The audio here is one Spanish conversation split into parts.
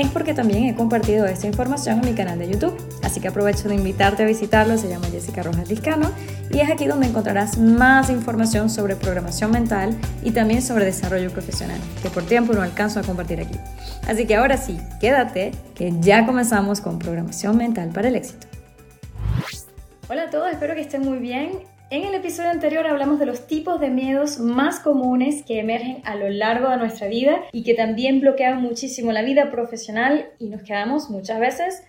es porque también he compartido esta información en mi canal de YouTube. Así que aprovecho de invitarte a visitarlo, se llama Jessica Rojas Discano y es aquí donde encontrarás más información sobre programación mental y también sobre desarrollo profesional, que por tiempo no alcanzo a compartir aquí. Así que ahora sí, quédate, que ya comenzamos con programación mental para el éxito. Hola a todos, espero que estén muy bien. En el episodio anterior hablamos de los tipos de miedos más comunes que emergen a lo largo de nuestra vida y que también bloquean muchísimo la vida profesional y nos quedamos muchas veces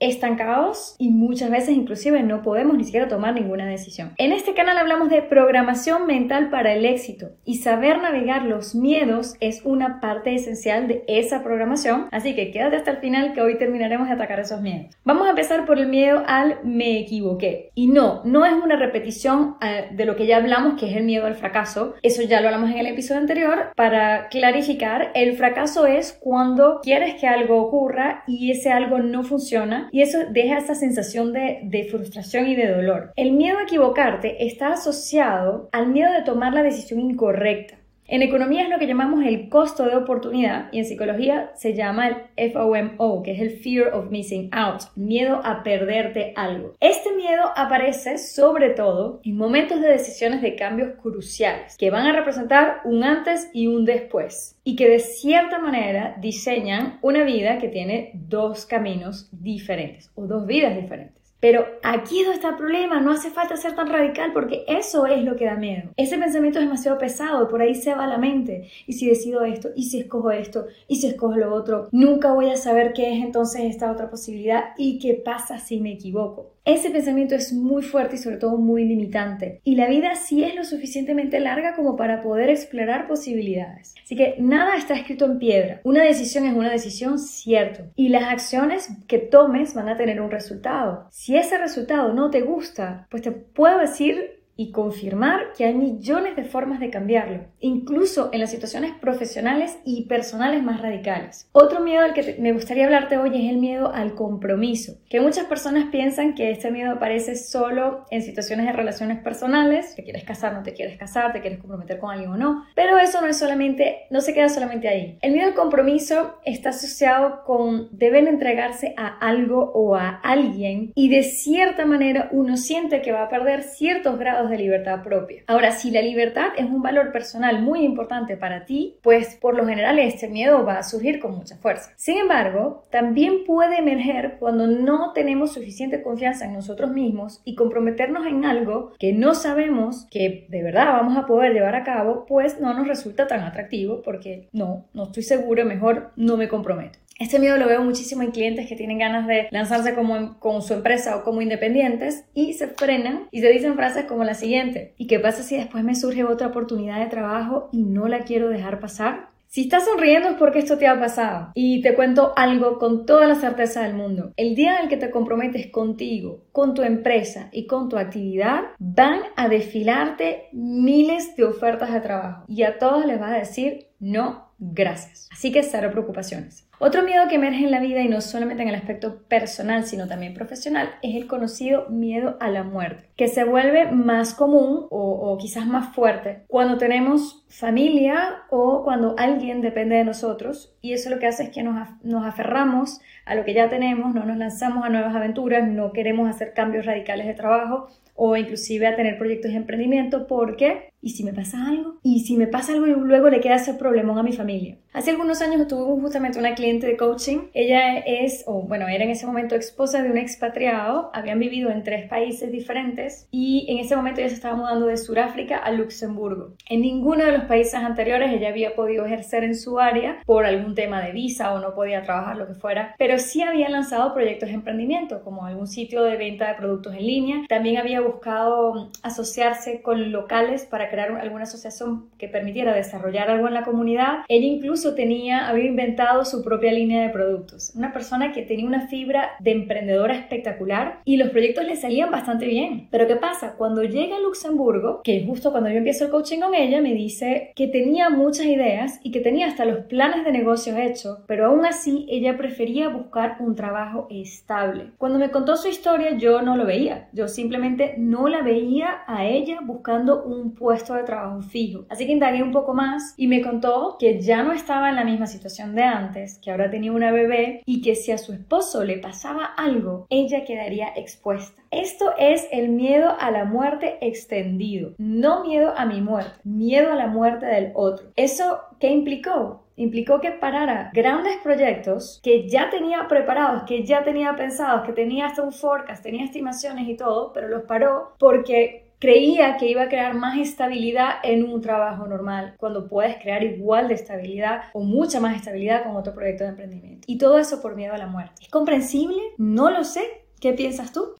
estancados y muchas veces inclusive no podemos ni siquiera tomar ninguna decisión. En este canal hablamos de programación mental para el éxito y saber navegar los miedos es una parte esencial de esa programación, así que quédate hasta el final que hoy terminaremos de atacar esos miedos. Vamos a empezar por el miedo al me equivoqué. Y no, no es una repetición eh, de lo que ya hablamos que es el miedo al fracaso, eso ya lo hablamos en el episodio anterior. Para clarificar, el fracaso es cuando quieres que algo ocurra y ese algo no funciona y eso deja esa sensación de, frustración y de dolor. El miedo a equivocarte está asociado al miedo de tomar la decisión incorrecta. En economía es lo que llamamos el costo de oportunidad y en psicología se llama el FOMO, que es el Fear of Missing Out, miedo a perderte algo. Este miedo aparece sobre todo en momentos de decisiones de cambios cruciales, que van a representar un antes y un después, y que de cierta manera diseñan una vida que tiene dos caminos diferentes o dos vidas diferentes. Pero aquí es donde está el problema, no hace falta ser tan radical porque eso es lo que da miedo. Ese pensamiento es demasiado pesado, por ahí se va la mente. Y si decido esto, y si escojo esto, y si escojo lo otro, nunca voy a saber qué es entonces esta otra posibilidad y qué pasa si me equivoco. Ese pensamiento es muy fuerte y sobre todo muy limitante. Y la vida sí es lo suficientemente larga como para poder explorar posibilidades. Así que nada está escrito en piedra. Una decisión es una decisión, cierto. Y las acciones que tomes van a tener un resultado. Si ese resultado no te gusta, pues te puedo decir y confirmar que hay millones de formas de cambiarlo, incluso en las situaciones profesionales y personales más radicales. Otro miedo al que me gustaría hablarte hoy es el miedo al compromiso, que muchas personas piensan que este miedo aparece solo en situaciones de relaciones personales, te quieres casar, no te quieres casar, te quieres comprometer con alguien o no, pero eso no es solamente, no se queda solamente ahí. El miedo al compromiso está asociado con deben entregarse a algo o a alguien y de cierta manera uno siente que va a perder ciertos grados de libertad propia. Ahora, si la libertad es un valor personal muy importante para ti, pues por lo general este miedo va a surgir con mucha fuerza. Sin embargo, también puede emerger cuando no tenemos suficiente confianza en nosotros mismos y comprometernos en algo que no sabemos que de verdad vamos a poder llevar a cabo, pues no nos resulta tan atractivo porque no, no estoy seguro, mejor no me comprometo. Este miedo lo veo muchísimo en clientes que tienen ganas de lanzarse como con su empresa o como independientes y se frenan y se dicen frases como la siguiente. ¿Y qué pasa si después me surge otra oportunidad de trabajo y no la quiero dejar pasar? Si estás sonriendo es porque esto te ha pasado. Y te cuento algo con toda la certeza del mundo. El día en el que te comprometes contigo, con tu empresa y con tu actividad, van a desfilarte miles de ofertas de trabajo. Y a todos les vas a decir no, gracias. Así que cero preocupaciones. Otro miedo que emerge en la vida y no solamente en el aspecto personal, sino también profesional, es el conocido miedo a la muerte, que se vuelve más común o, quizás más fuerte cuando tenemos familia o cuando alguien depende de nosotros y eso lo que hace es que nos, nos aferramos a lo que ya tenemos, no nos lanzamos a nuevas aventuras, no queremos hacer cambios radicales de trabajo o inclusive a tener proyectos de emprendimiento porque ¿Y si me pasa algo? ¿Y si me pasa algo y luego le queda ese problemón a mi familia? Hace algunos años tuve justamente una cliente de coaching. Ella es, o bueno, era en ese momento esposa de un expatriado. Habían vivido en tres países diferentes y en ese momento ella se estaba mudando de Sudáfrica a Luxemburgo. En ninguno de los países anteriores ella había podido ejercer en su área por algún tema de visa o no podía trabajar, lo que fuera, pero sí había lanzado proyectos de emprendimiento, como algún sitio de venta de productos en línea. También había buscado asociarse con locales para crear alguna asociación que permitiera desarrollar algo en la comunidad. Ella incluso tenía, había inventado su propia línea de productos. Una persona que tenía una fibra de emprendedora espectacular y los proyectos le salían bastante bien. Pero ¿qué pasa? Cuando llega a Luxemburgo, que justo cuando yo empiezo el coaching con ella, me dice que tenía muchas ideas y que tenía hasta los planes de negocios hechos, pero aún así ella prefería buscar un trabajo estable. Cuando me contó su historia, yo no lo veía. Yo simplemente no la veía a ella buscando un puesto de trabajo fijo. Así que indagué un poco más y me contó que ya no estaba en la misma situación de antes, que ahora tenía una bebé y que si a su esposo le pasaba algo, ella quedaría expuesta. Esto es el miedo a la muerte extendido, no miedo a mi muerte, miedo a la muerte del otro. ¿Eso qué implicó? implicó que parara grandes proyectos que ya tenía preparados, que ya tenía pensados, que tenía hasta un forecast, tenía estimaciones y todo, pero los paró porque creía que iba a crear más estabilidad en un trabajo normal, cuando puedes crear igual de estabilidad o mucha más estabilidad con otro proyecto de emprendimiento. Y todo eso por miedo a la muerte. ¿Es comprensible? No lo sé. ¿Qué piensas tú?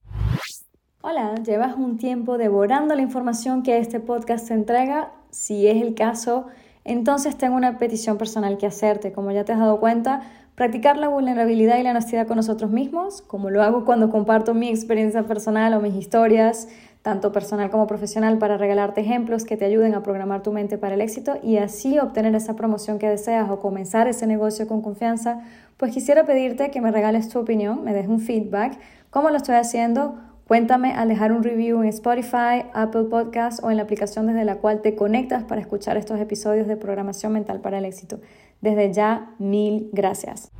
Hola, ¿llevas un tiempo devorando la información que este podcast te entrega? Si es el caso, entonces tengo una petición personal que hacerte. Como ya te has dado cuenta, practicar la vulnerabilidad y la honestidad con nosotros mismos, como lo hago cuando comparto mi experiencia personal o mis historias, tanto personal como profesional, para regalarte ejemplos que te ayuden a programar tu mente para el éxito y así obtener esa promoción que deseas o comenzar ese negocio con confianza, pues quisiera pedirte que me regales tu opinión, me des un feedback, cómo lo estoy haciendo Cuéntame al dejar un review en Spotify, Apple Podcasts o en la aplicación desde la cual te conectas para escuchar estos episodios de programación mental para el éxito. Desde ya, mil gracias.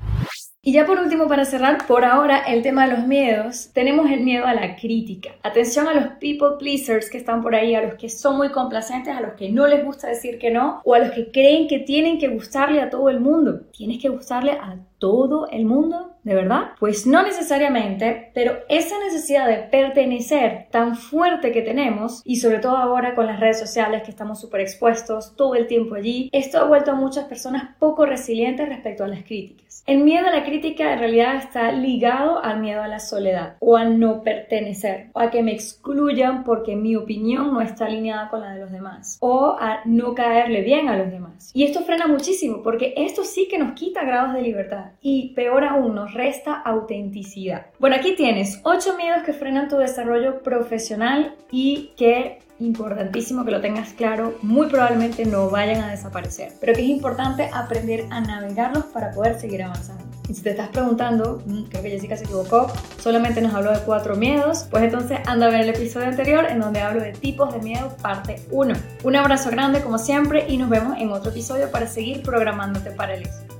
Y ya por último, para cerrar, por ahora el tema de los miedos, tenemos el miedo a la crítica. Atención a los people pleasers que están por ahí, a los que son muy complacientes, a los que no les gusta decir que no, o a los que creen que tienen que gustarle a todo el mundo. Tienes que gustarle a todo el mundo, ¿de verdad? Pues no necesariamente, pero esa necesidad de pertenecer tan fuerte que tenemos, y sobre todo ahora con las redes sociales que estamos súper expuestos todo el tiempo allí, esto ha vuelto a muchas personas poco resilientes respecto a las críticas. El miedo a la crítica en realidad está ligado al miedo a la soledad o al no pertenecer, o a que me excluyan porque mi opinión no está alineada con la de los demás, o a no caerle bien a los demás. Y esto frena muchísimo porque esto sí que nos quita grados de libertad y peor aún nos resta autenticidad. Bueno, aquí tienes 8 miedos que frenan tu desarrollo profesional y que importantísimo que lo tengas claro, muy probablemente no vayan a desaparecer, pero que es importante aprender a navegarlos para poder seguir avanzando. Y si te estás preguntando, mm, creo que Jessica se equivocó, solamente nos habló de cuatro miedos, pues entonces anda a ver el episodio anterior en donde hablo de tipos de miedo parte 1. Un abrazo grande como siempre y nos vemos en otro episodio para seguir programándote para el éxito.